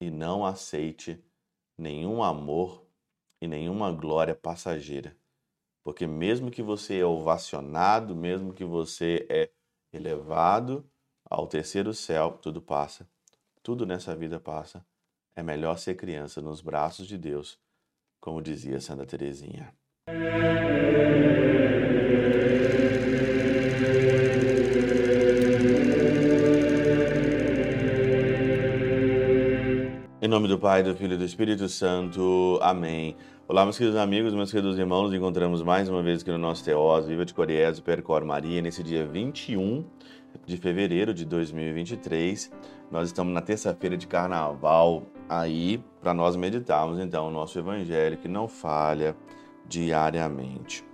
e não aceite nenhum amor e nenhuma glória passageira. Porque mesmo que você é ovacionado, mesmo que você é elevado ao terceiro céu, tudo passa. Tudo nessa vida passa. É melhor ser criança nos braços de Deus, como dizia Santa Teresinha. Nome do Pai, do Filho e do Espírito Santo. Amém. Olá, meus queridos amigos, meus queridos irmãos. Nos encontramos mais uma vez aqui no nosso Teós, Viva de Coriés, Percor Maria, nesse dia 21 de fevereiro de 2023. Nós estamos na terça-feira de carnaval aí para nós meditarmos então o nosso evangelho que não falha diariamente.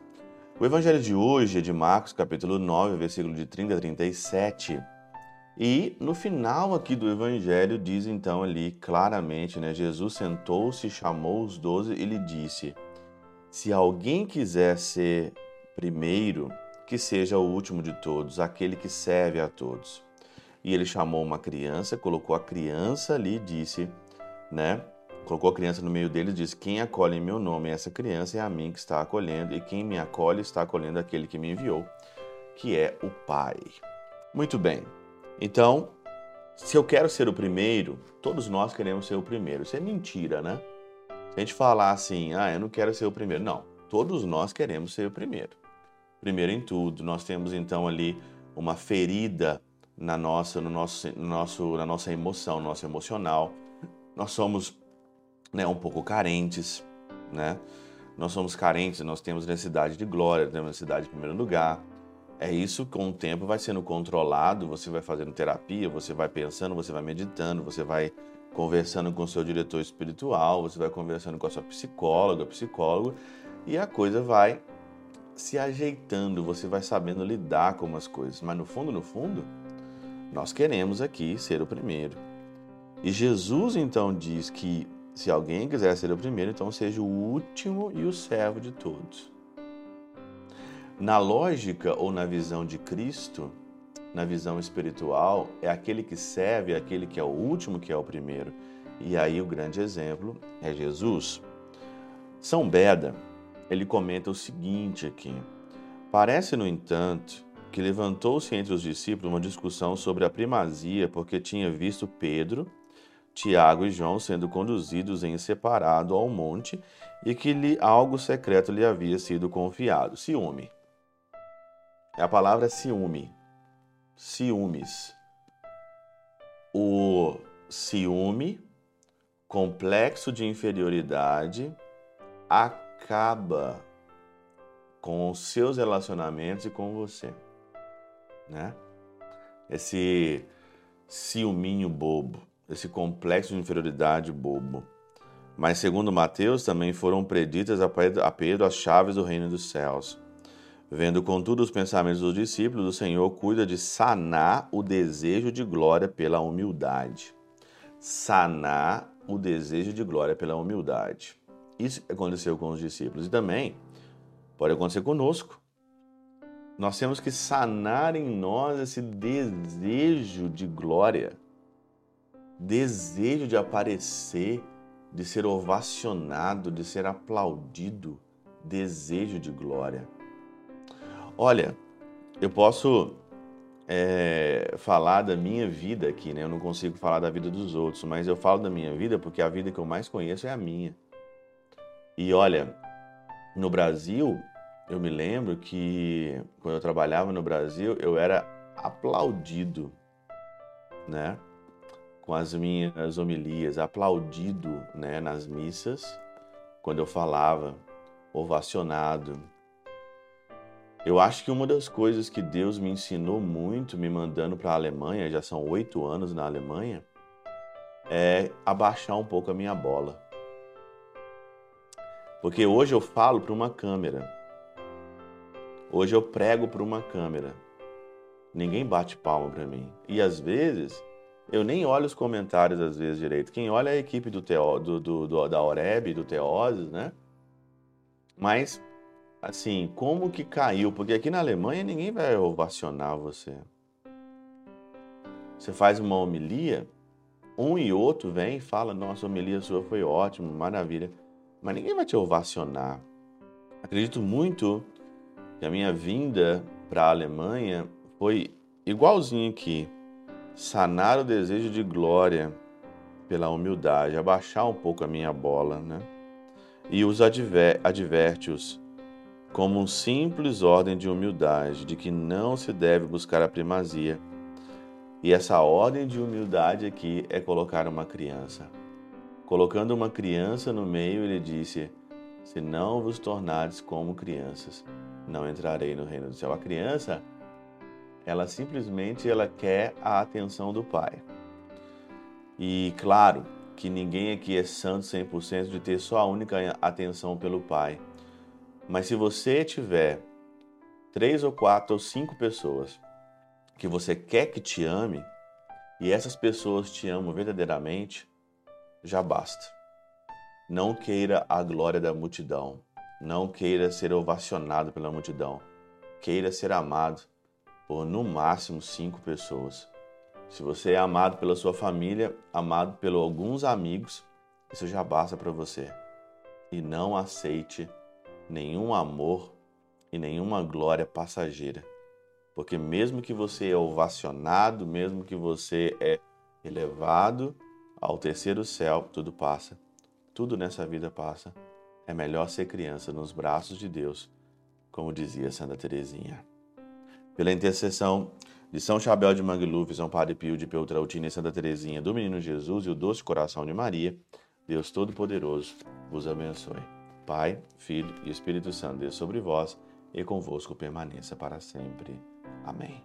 O evangelho de hoje é de Marcos, capítulo 9, versículo de 30 a 37 e no final aqui do evangelho diz então ali claramente, né? Jesus sentou-se, chamou os doze e lhe disse: Se alguém quiser ser primeiro, que seja o último de todos, aquele que serve a todos. E ele chamou uma criança, colocou a criança ali e disse, né? Colocou a criança no meio deles e disse: Quem acolhe em meu nome, essa criança é a mim que está acolhendo, e quem me acolhe está acolhendo aquele que me enviou, que é o Pai. Muito bem. Então, se eu quero ser o primeiro, todos nós queremos ser o primeiro. Isso é mentira, né? Se a gente falar assim, ah, eu não quero ser o primeiro. Não, todos nós queremos ser o primeiro. Primeiro em tudo. Nós temos então ali uma ferida na nossa, no nosso, no nosso, na nossa emoção, no nosso emocional. Nós somos né, um pouco carentes, né? Nós somos carentes, nós temos necessidade de glória, temos necessidade de primeiro lugar. É isso com o tempo vai sendo controlado, você vai fazendo terapia, você vai pensando, você vai meditando, você vai conversando com o seu diretor espiritual, você vai conversando com a sua psicóloga, psicólogo, e a coisa vai se ajeitando, você vai sabendo lidar com as coisas. Mas no fundo, no fundo, nós queremos aqui ser o primeiro. E Jesus então diz que se alguém quiser ser o primeiro, então seja o último e o servo de todos. Na lógica ou na visão de Cristo, na visão espiritual, é aquele que serve, é aquele que é o último que é o primeiro. E aí o grande exemplo é Jesus. São Beda, ele comenta o seguinte aqui: Parece, no entanto, que levantou-se entre os discípulos uma discussão sobre a primazia, porque tinha visto Pedro, Tiago e João sendo conduzidos em separado ao monte e que lhe algo secreto lhe havia sido confiado. Ciúme. A palavra é ciúme. Ciúmes. O ciúme, complexo de inferioridade, acaba com os seus relacionamentos e com você, né? Esse ciúminho bobo, esse complexo de inferioridade bobo. Mas segundo Mateus também foram preditas a Pedro as chaves do reino dos céus. Vendo, contudo, os pensamentos dos discípulos, o Senhor cuida de sanar o desejo de glória pela humildade. Sanar o desejo de glória pela humildade. Isso aconteceu com os discípulos e também pode acontecer conosco. Nós temos que sanar em nós esse desejo de glória, desejo de aparecer, de ser ovacionado, de ser aplaudido, desejo de glória. Olha, eu posso é, falar da minha vida aqui, né? Eu não consigo falar da vida dos outros, mas eu falo da minha vida porque a vida que eu mais conheço é a minha. E olha, no Brasil, eu me lembro que quando eu trabalhava no Brasil, eu era aplaudido, né? Com as minhas homilias, aplaudido, né? Nas missas, quando eu falava, ovacionado eu acho que uma das coisas que Deus me ensinou muito, me mandando para a Alemanha, já são oito anos na Alemanha, é abaixar um pouco a minha bola. Porque hoje eu falo para uma câmera. Hoje eu prego para uma câmera. Ninguém bate palma para mim. E às vezes eu nem olho os comentários às vezes direito. Quem olha é a equipe do, Teo, do, do, do da Oreb, do Teoses, né? Mas assim, como que caiu? Porque aqui na Alemanha ninguém vai ovacionar você. Você faz uma homilia Um e outro vem e fala: Nossa, a homilia sua foi ótima, maravilha. Mas ninguém vai te ovacionar. Acredito muito que a minha vinda para a Alemanha foi igualzinho aqui. Sanar o desejo de glória pela humildade, abaixar um pouco a minha bola, né? E os adver adverte-os como um simples ordem de humildade, de que não se deve buscar a primazia. E essa ordem de humildade aqui é colocar uma criança. Colocando uma criança no meio, ele disse: Se não vos tornares como crianças, não entrarei no reino do céu. A criança, ela simplesmente ela quer a atenção do pai. E claro que ninguém aqui é santo 100% de ter só a única atenção pelo pai. Mas se você tiver três ou quatro ou cinco pessoas que você quer que te ame e essas pessoas te amam verdadeiramente, já basta. Não queira a glória da multidão. Não queira ser ovacionado pela multidão. Queira ser amado por no máximo cinco pessoas. Se você é amado pela sua família, amado pelos alguns amigos, isso já basta para você. E não aceite nenhum amor e nenhuma glória passageira. Porque mesmo que você é ovacionado, mesmo que você é elevado ao terceiro céu, tudo passa. Tudo nessa vida passa. É melhor ser criança nos braços de Deus, como dizia Santa Teresinha. Pela intercessão de São Chabel de Mangluf, São Padre Pio de Peltrautina e Santa Teresinha, do Menino Jesus e o doce coração de Maria, Deus Todo-Poderoso vos abençoe. Pai, Filho e Espírito Santo, Deus sobre vós e convosco permaneça para sempre. Amém.